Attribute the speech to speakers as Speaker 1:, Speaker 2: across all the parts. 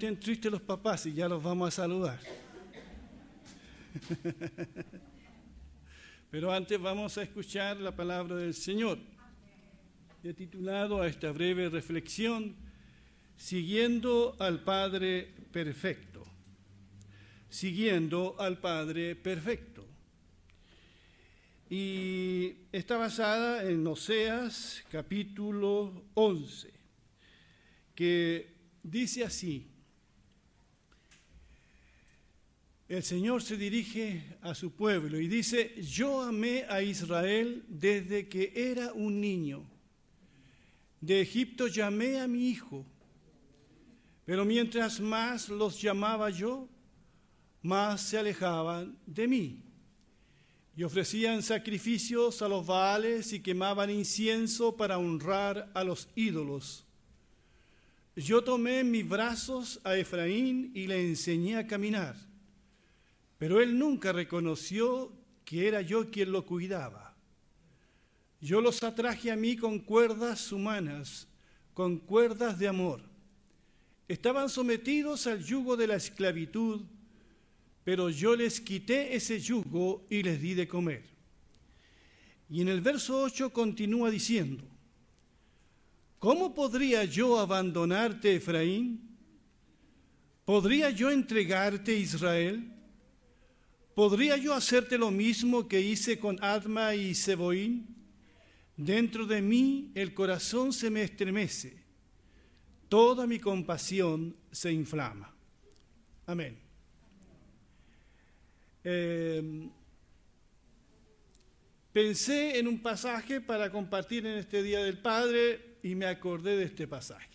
Speaker 1: estén tristes los papás y ya los vamos a saludar. Pero antes vamos a escuchar la palabra del Señor. He titulado a esta breve reflexión, Siguiendo al Padre Perfecto. Siguiendo al Padre Perfecto. Y está basada en Oseas capítulo 11, que dice así, el Señor se dirige a su pueblo y dice, yo amé a Israel desde que era un niño. De Egipto llamé a mi hijo, pero mientras más los llamaba yo, más se alejaban de mí. Y ofrecían sacrificios a los baales y quemaban incienso para honrar a los ídolos. Yo tomé en mis brazos a Efraín y le enseñé a caminar pero él nunca reconoció que era yo quien lo cuidaba. Yo los atraje a mí con cuerdas humanas, con cuerdas de amor. Estaban sometidos al yugo de la esclavitud, pero yo les quité ese yugo y les di de comer. Y en el verso 8 continúa diciendo, ¿cómo podría yo abandonarte, Efraín? ¿Podría yo entregarte, Israel? ¿Podría yo hacerte lo mismo que hice con Adma y Seboín? Dentro de mí el corazón se me estremece, toda mi compasión se inflama. Amén. Em, pensé en un pasaje para compartir en este Día del Padre y me acordé de este pasaje.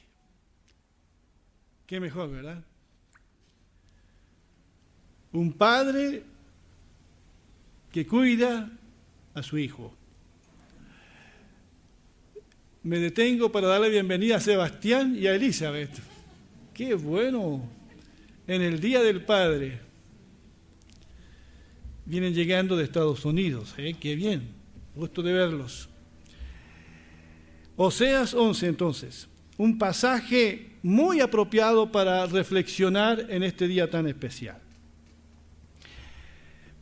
Speaker 1: Qué mejor, ¿verdad? Un padre que cuida a su hijo. Me detengo para darle bienvenida a Sebastián y a Elizabeth. Qué bueno. En el Día del Padre. Vienen llegando de Estados Unidos. ¿eh? Qué bien. Gusto de verlos. Oseas 11 entonces. Un pasaje muy apropiado para reflexionar en este día tan especial.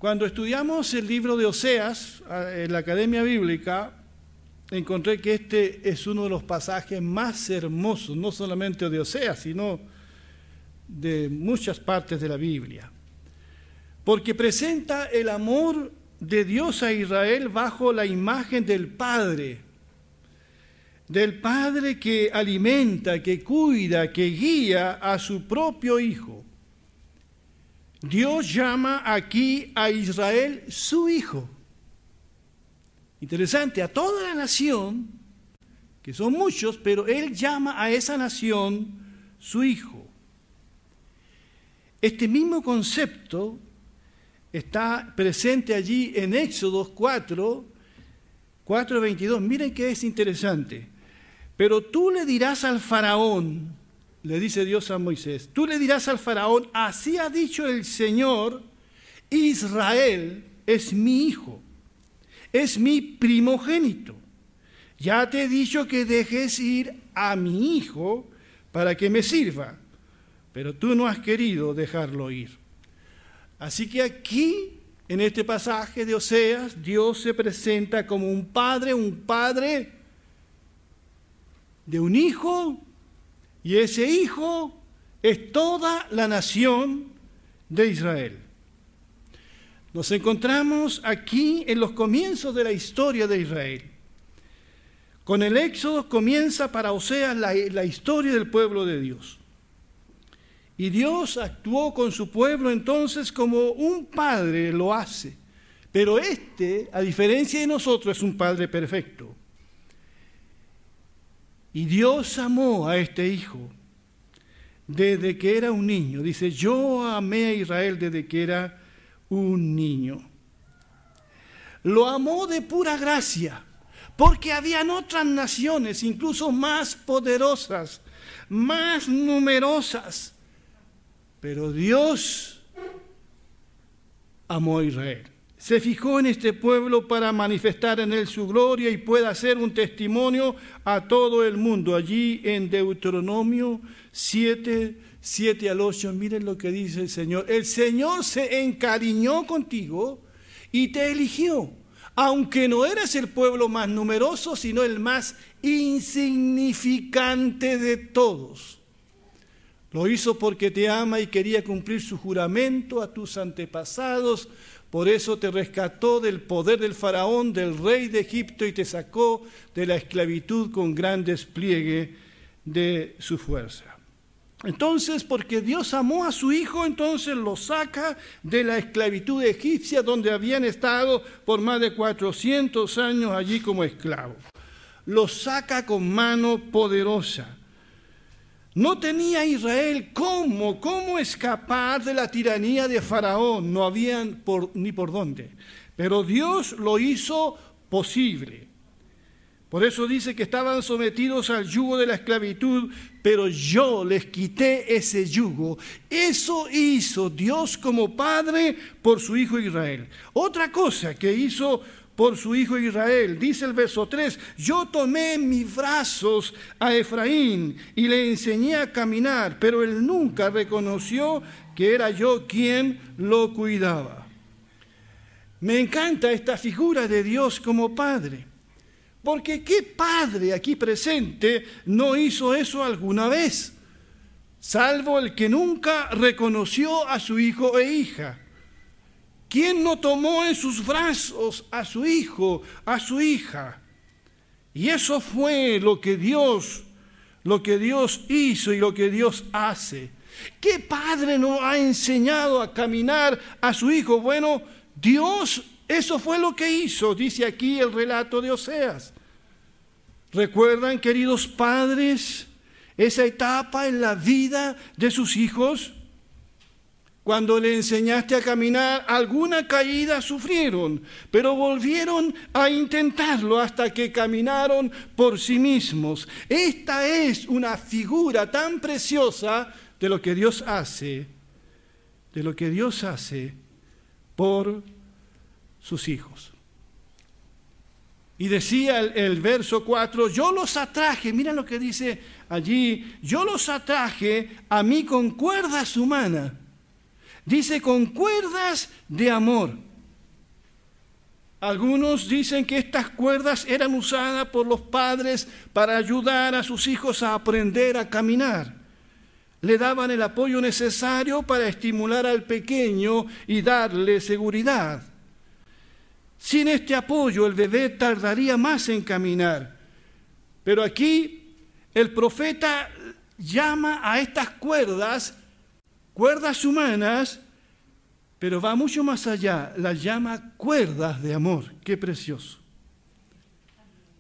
Speaker 1: Cuando estudiamos el libro de Oseas en la Academia Bíblica, encontré que este es uno de los pasajes más hermosos, no solamente de Oseas, sino de muchas partes de la Biblia. Porque presenta el amor de Dios a Israel bajo la imagen del Padre, del Padre que alimenta, que cuida, que guía a su propio Hijo. Dios llama aquí a Israel su hijo. Interesante, a toda la nación, que son muchos, pero Él llama a esa nación su hijo. Este mismo concepto está presente allí en Éxodo 4, 4, 22. Miren que es interesante. Pero tú le dirás al faraón, le dice Dios a Moisés, tú le dirás al faraón, así ha dicho el Señor, Israel es mi hijo, es mi primogénito. Ya te he dicho que dejes ir a mi hijo para que me sirva, pero tú no has querido dejarlo ir. Así que aquí, en este pasaje de Oseas, Dios se presenta como un padre, un padre de un hijo y ese hijo es toda la nación de Israel. Nos encontramos aquí en los comienzos de la historia de Israel. Con el Éxodo comienza para Oseas la, la historia del pueblo de Dios. Y Dios actuó con su pueblo entonces como un padre lo hace. Pero este, a diferencia de nosotros, es un padre perfecto. Y Dios amó a este hijo desde que era un niño. Dice, yo amé a Israel desde que era un niño. Lo amó de pura gracia, porque habían otras naciones, incluso más poderosas, más numerosas. Pero Dios amó a Israel. Se fijó en este pueblo para manifestar en él su gloria y pueda ser un testimonio a todo el mundo. Allí en Deuteronomio 7, 7 al 8, miren lo que dice el Señor. El Señor se encariñó contigo y te eligió, aunque no eras el pueblo más numeroso, sino el más insignificante de todos. Lo hizo porque te ama y quería cumplir su juramento a tus antepasados por eso te rescató del poder del faraón, del rey de Egipto, y te sacó de la esclavitud con gran despliegue de su fuerza. Entonces, porque Dios amó a su hijo, entonces lo saca de la esclavitud egipcia donde habían estado por más de 400 años allí como esclavos. Lo saca con mano poderosa no tenía Israel cómo, cómo escapar de la tiranía de Faraón, no habían ni por dónde. Pero Dios lo hizo posible. Por eso dice que estaban sometidos al yugo de la esclavitud, pero yo les quité ese yugo. Eso hizo Dios como Padre por su Hijo Israel. Otra cosa que hizo por su hijo Israel. Dice el verso 3, yo tomé mis brazos a Efraín y le enseñé a caminar, pero él nunca reconoció que era yo quien lo cuidaba. Me encanta esta figura de Dios como Padre, porque ¿qué padre aquí presente no hizo eso alguna vez? Salvo el que nunca reconoció a su hijo e hija. ¿Quién no tomó en sus brazos a su hijo, a su hija? Y eso fue lo que Dios, lo que Dios hizo y lo que Dios hace. ¿Qué padre no ha enseñado a caminar a su hijo? Bueno, Dios, eso fue lo que hizo, dice aquí el relato de Oseas. ¿Recuerdan, queridos padres, esa etapa en la vida de sus hijos? Cuando le enseñaste a caminar, alguna caída sufrieron, pero volvieron a intentarlo hasta que caminaron por sí mismos. Esta es una figura tan preciosa de lo que Dios hace, de lo que Dios hace por sus hijos. Y decía el, verso 4, yo los atraje, mira lo que dice allí, yo los atraje a mí con cuerdas humanas Dice con cuerdas de amor. Algunos dicen que estas cuerdas eran usadas por los padres para ayudar a sus hijos a aprender a caminar. Le daban el apoyo necesario para estimular al pequeño y darle seguridad. Sin este apoyo el bebé tardaría más en caminar. Pero aquí el profeta llama a estas cuerdas cuerdas humanas, pero va mucho más allá, las llama cuerdas de amor. Qué precioso.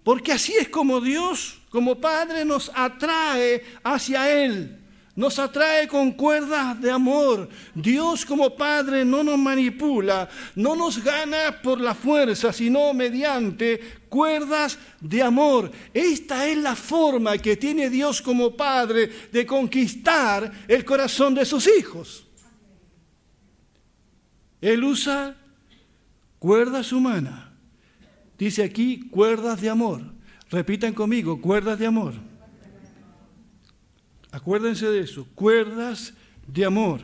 Speaker 1: Porque así es como Dios, como Padre, nos atrae hacia Él. Nos atrae con cuerdas de amor. Dios como Padre no nos manipula, no nos gana por la fuerza, sino mediante cuerdas de amor. Esta es la forma que tiene Dios como Padre de conquistar el corazón de sus hijos. Él usa cuerdas humanas. Dice aquí cuerdas de amor. Repitan conmigo, cuerdas de amor. Acuérdense de eso, cuerdas de amor.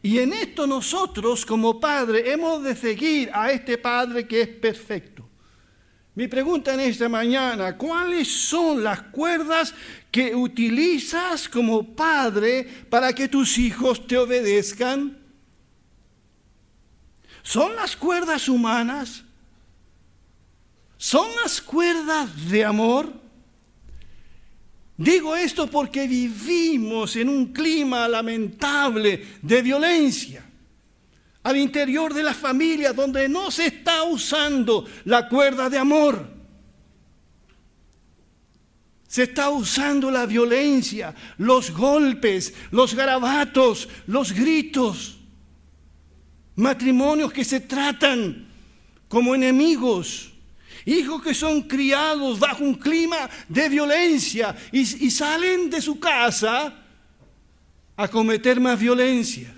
Speaker 1: Y en esto nosotros como padre hemos de seguir a este Padre que es perfecto. Mi pregunta en esta mañana, ¿cuáles son las cuerdas que utilizas como padre para que tus hijos te obedezcan? ¿Son las cuerdas humanas? ¿Son las cuerdas de amor? Digo esto porque vivimos en un clima lamentable de violencia al interior de la familia donde no se está usando la cuerda de amor. Se está usando la violencia, los golpes, los garabatos, los gritos. Matrimonios que se tratan como enemigos hijos que son criados bajo un clima de violencia y, y salen de su casa a cometer más violencia.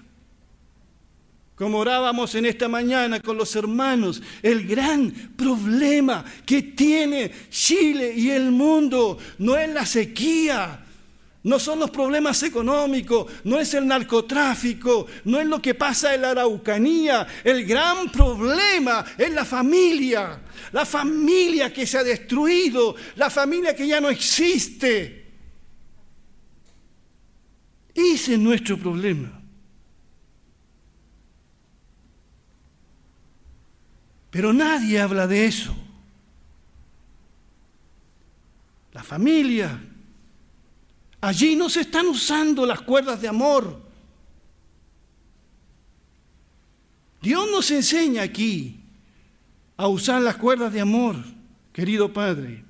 Speaker 1: como orábamos en esta mañana con los hermanos, el gran problema que tiene Chile y el mundo no es la sequía, no son los problemas económicos, no es el narcotráfico, no es lo que pasa en la Araucanía. El gran problema es la familia, la familia que se ha destruido, la familia que ya no existe. Ese es nuestro problema. Pero nadie habla de eso. La familia. Allí no se están usando las cuerdas de amor. Dios nos enseña aquí a usar las cuerdas de amor, querido Padre.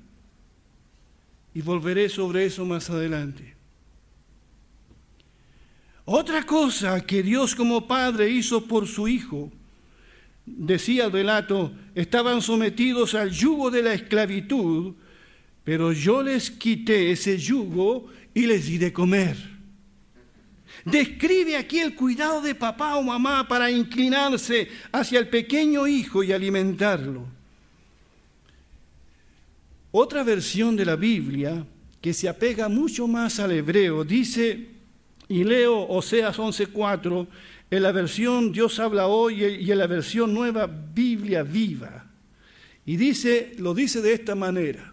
Speaker 1: Y volveré sobre eso más adelante. Otra cosa que Dios como Padre hizo por su Hijo decía el estaban sometidos al yugo de la esclavitud, pero yo les quité ese yugo y les di de comer. Describe aquí el cuidado de papá o mamá para inclinarse hacia el pequeño hijo y alimentarlo. Otra versión de la Biblia que se apega mucho más al hebreo dice, y leo Oseas 11:4, en la versión Dios habla hoy y en la versión nueva Biblia viva. Y dice, lo dice de esta manera,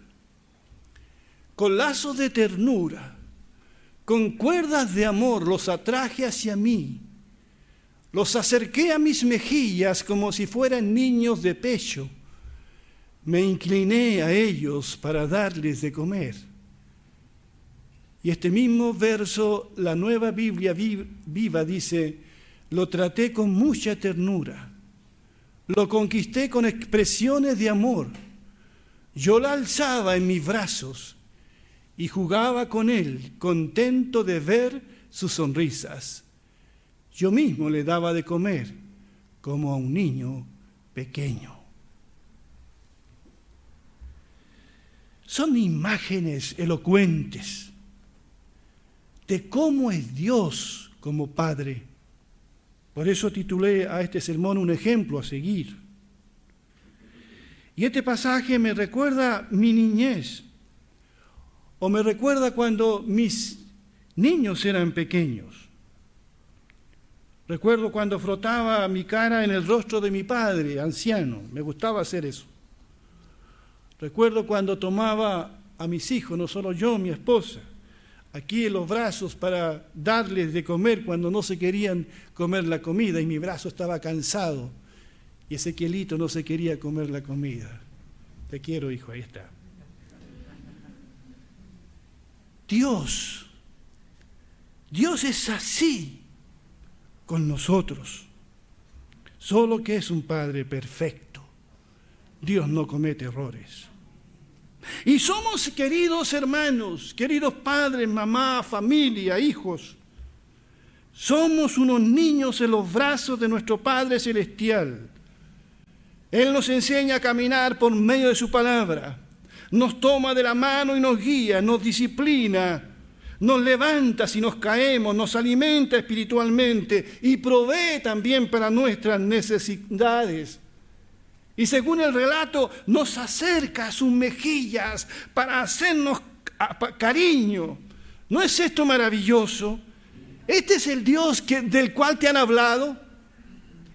Speaker 1: con lazos de ternura, con cuerdas de amor los atraje hacia mí, los acerqué a mis mejillas como si fueran niños de pecho, me incliné a ellos para darles de comer. Y este mismo verso, la nueva Biblia viva dice, lo traté con mucha ternura, lo conquisté con expresiones de amor. Yo la alzaba en mis brazos y jugaba con él, contento de ver sus sonrisas. Yo mismo le daba de comer como a un niño pequeño. Son imágenes elocuentes de cómo es Dios como Padre por eso titulé a este sermón un ejemplo a seguir. Y este pasaje me recuerda mi niñez, o me recuerda cuando mis niños eran pequeños. Recuerdo cuando frotaba mi cara en el rostro de mi padre, anciano, me gustaba hacer eso. Recuerdo cuando tomaba a mis hijos, no solo yo, mi esposa, aquí en los brazos para darles de comer cuando no se querían comer la comida y mi brazo estaba cansado y Ezequielito no se quería comer la comida. Te quiero, hijo, ahí está. Dios, Dios es así con nosotros, solo que es un Padre perfecto. Dios no comete errores. Y somos queridos hermanos, queridos padres, mamá, familia, hijos. Somos unos niños en los brazos de nuestro Padre Celestial. Él nos enseña a caminar por medio de su palabra. Nos toma de la mano y nos guía, nos disciplina, nos levanta si nos caemos, nos alimenta espiritualmente y provee también para nuestras necesidades. Y según el relato, nos acerca a sus mejillas para hacernos cariño. ¿No es esto maravilloso? Este es el Dios del cual te han hablado.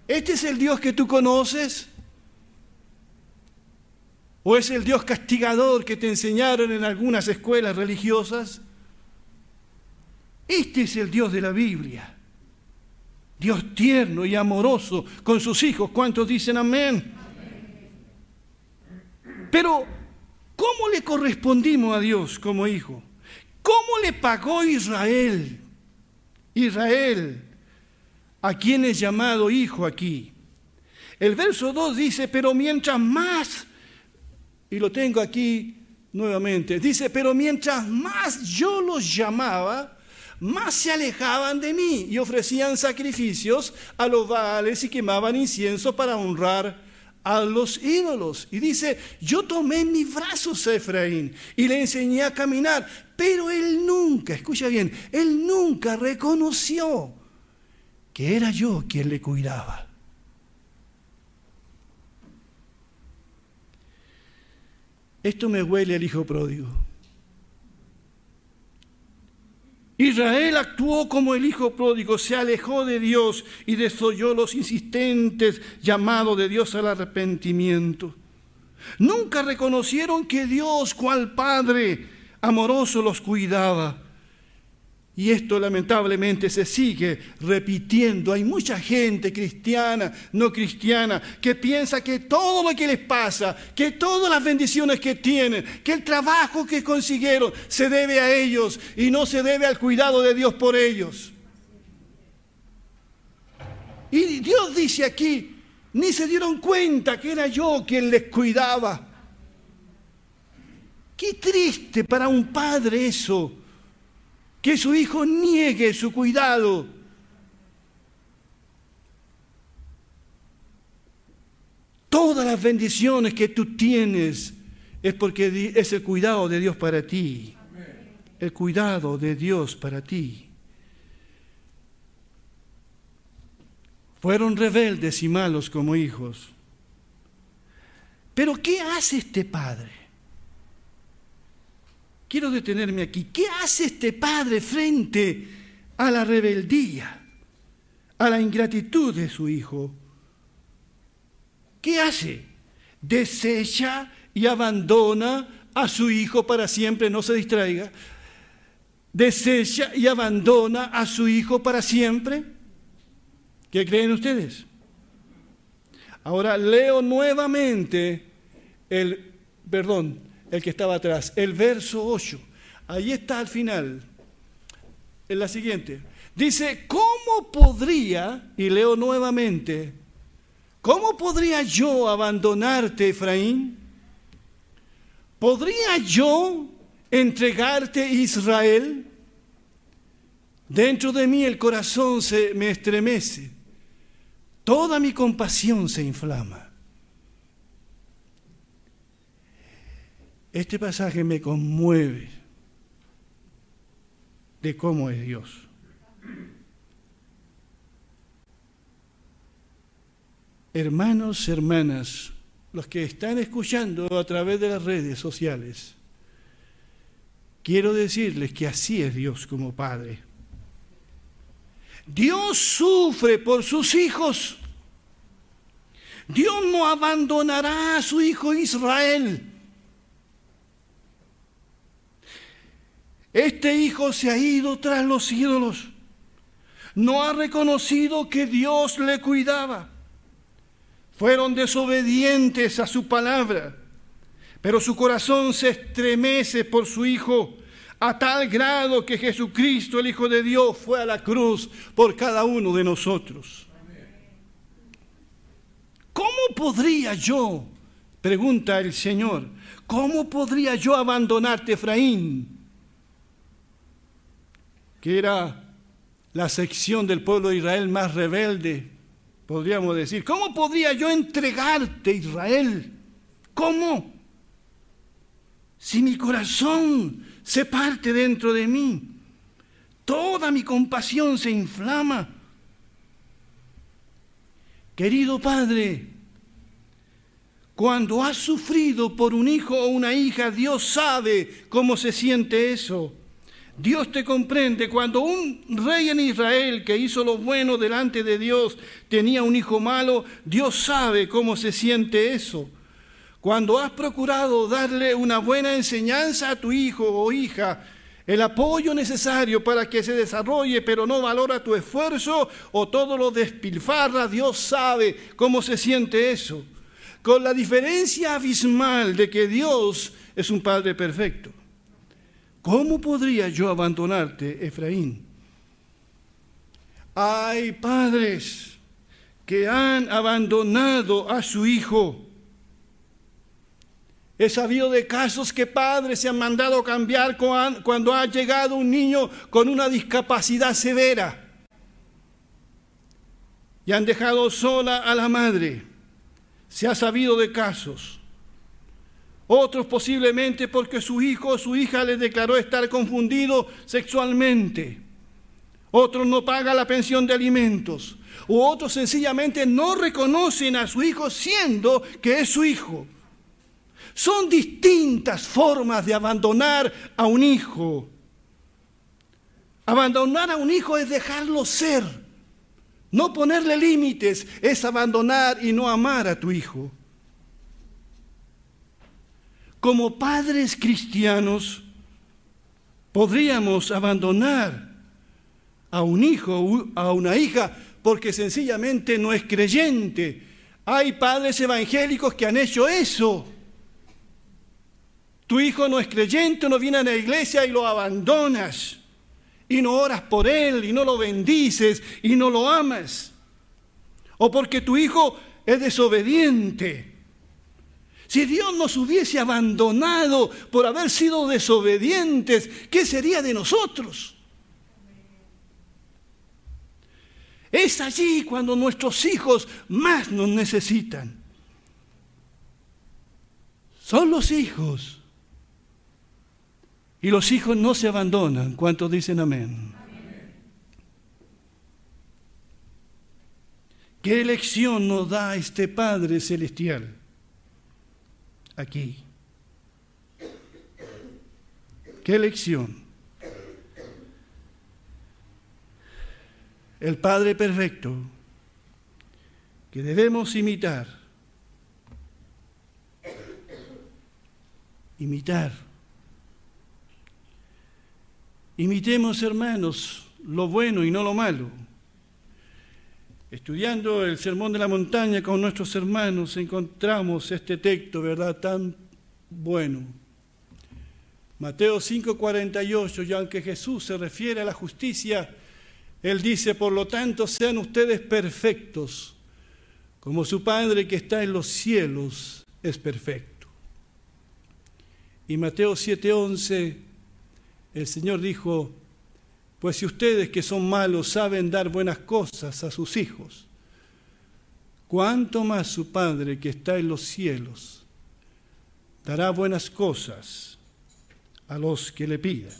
Speaker 1: Este es el Dios que tú conoces. ¿O es el Dios castigador que te enseñaron en algunas escuelas religiosas? Este es el Dios de la Biblia. Dios tierno y amoroso con sus hijos. ¿Cuántos dicen amén? Pero, ¿cómo le correspondimos a Dios como hijo? ¿Cómo le pagó Israel? Israel, a quien es llamado hijo aquí. El verso 2 dice, pero mientras más, y lo tengo aquí nuevamente, dice, pero mientras más yo los llamaba, más se alejaban de mí y ofrecían sacrificios a los baales y quemaban incienso para honrar a los ídolos. Y dice, yo tomé en mis brazos a Efraín y le enseñé a caminar, pero él nunca, escucha bien, él nunca reconoció que era yo quien le cuidaba. Esto me huele al hijo pródigo. Israel actuó como el hijo pródigo, se alejó de Dios y desoyó los insistentes llamados de Dios al arrepentimiento. Nunca reconocieron que Dios, cual Padre amoroso, los cuidaba. Y esto lamentablemente se sigue repitiendo. Hay mucha gente cristiana, no cristiana, que piensa que todo lo que les pasa, que todas las bendiciones que tienen, que el trabajo que consiguieron se debe a ellos y no se debe al cuidado de Dios por ellos. Y Dios dice aquí, ni se dieron cuenta que era yo quien les cuidaba. Qué triste para un padre eso que su hijo niegue su cuidado. Todas las bendiciones que tú tienes es porque es el cuidado de Dios para ti. El cuidado de Dios para ti. Fueron rebeldes y malos como hijos. Pero ¿qué hace este padre? Quiero detenerme aquí. ¿Qué hace este padre frente a la rebeldía, a la ingratitud de su hijo? ¿Qué hace? Desecha y abandona a su hijo para siempre, no se distraiga. Desecha y abandona a su hijo para siempre. ¿Qué creen ustedes? Ahora leo nuevamente el, perdón, el que estaba atrás. El verso 8. Ahí está al final. En la siguiente. Dice, ¿cómo podría, y leo nuevamente, ¿cómo podría yo abandonarte, Efraín? ¿Podría yo entregarte, Israel? Dentro de mí el corazón se me estremece, toda mi compasión se inflama. Este pasaje me conmueve de cómo es Dios. Hermanos, hermanas, los que están escuchando a través de las redes sociales, quiero decirles que así es Dios como Padre. Dios sufre por sus hijos. Dios no abandonará a su hijo Israel. Este hijo se ha ido tras los ídolos. No ha reconocido que Dios le cuidaba. Fueron desobedientes a su palabra. Pero su corazón se estremece por su hijo a tal grado que Jesucristo, el Hijo de Dios, fue a la cruz por cada uno de nosotros. ¿Cómo podría yo, pregunta el Señor, cómo podría yo abandonarte, Efraín? Que era la sección del pueblo de Israel más rebelde, podríamos decir. ¿Cómo podría yo entregarte, Israel? ¿Cómo? Si mi corazón se parte dentro de mí, toda mi compasión se inflama. Querido Padre, cuando has sufrido por un hijo o una hija, Dios sabe cómo se siente eso. Dios te comprende. Cuando un rey en Israel que hizo lo bueno delante de Dios tenía un hijo malo, Dios sabe cómo se siente eso. Cuando has procurado darle una buena enseñanza a tu hijo o hija, el apoyo necesario para que se desarrolle, pero no valora tu esfuerzo o todo lo despilfarra, Dios sabe cómo se siente eso. Con la diferencia abismal de que Dios es un Padre perfecto. ¿Cómo podría yo abandonarte, Efraín? Hay padres que han abandonado a su hijo. He sabido de casos que padres se han mandado cambiar cuando ha llegado un niño con una discapacidad severa y han dejado sola a la madre. Se ha sabido de casos. Otros posiblemente porque su hijo o su hija les declaró estar confundido sexualmente. Otros no pagan la pensión de alimentos. O otros sencillamente no reconocen a su hijo siendo que es su hijo. Son distintas formas de abandonar a un hijo. Abandonar a un hijo es dejarlo ser. No ponerle límites es abandonar y no amar a tu hijo. Como padres cristianos, podríamos abandonar a un hijo, a una hija, porque sencillamente no es creyente. Hay padres evangélicos que han hecho eso. Tu hijo no es creyente, no viene a la iglesia y lo abandonas. Y no oras por él y no lo bendices y no lo amas. O porque tu hijo es desobediente. Si Dios nos hubiese abandonado por haber sido desobedientes, ¿qué sería de nosotros? Es allí cuando nuestros hijos más nos necesitan. Son los hijos y los hijos no se abandonan. ¿Cuántos dicen amén? ¿Qué elección nos da este Padre Celestial aquí? ¿Qué elección? El Padre Perfecto que debemos imitar. Imitar Imitemos, hermanos, lo bueno y no lo malo. Estudiando el Sermón de la Montaña con nuestros hermanos, encontramos este texto, ¿verdad?, tan bueno. Mateo 5:48, y aunque Jesús se refiere a la justicia, Él dice, por lo tanto, sean ustedes perfectos, como su Padre que está en los cielos es perfecto. Y Mateo 7:11 el Señor dijo, pues si ustedes que son malos saben dar buenas cosas a sus hijos, ¿cuánto más su Padre que está en los cielos dará buenas cosas a los que le pidan?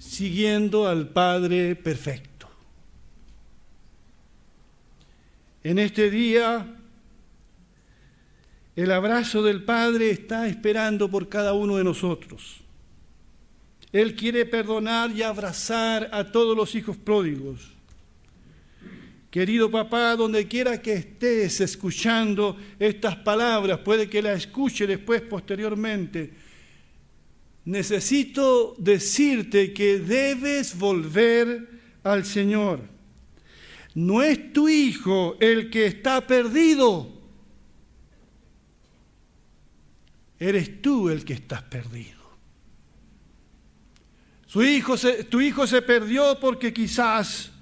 Speaker 1: Siguiendo al Padre perfecto. En este día el abrazo del Padre está esperando por cada uno de nosotros. Él quiere perdonar y abrazar a todos los hijos pródigos. Querido papá, donde quiera que estés escuchando estas palabras, puede que las escuche después posteriormente, necesito decirte que debes volver al Señor. No es tu hijo el que está perdido eres tú el que estás perdido. Hijo tu hijo se perdió porque quizás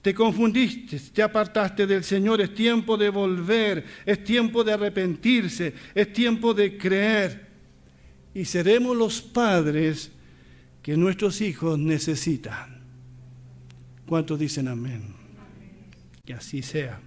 Speaker 1: te confundiste, te apartaste del Señor. Es tiempo de volver, es tiempo de arrepentirse, es tiempo de creer. Y seremos los padres que nuestros hijos necesitan. ¿Cuántos dicen amén? Que así sea.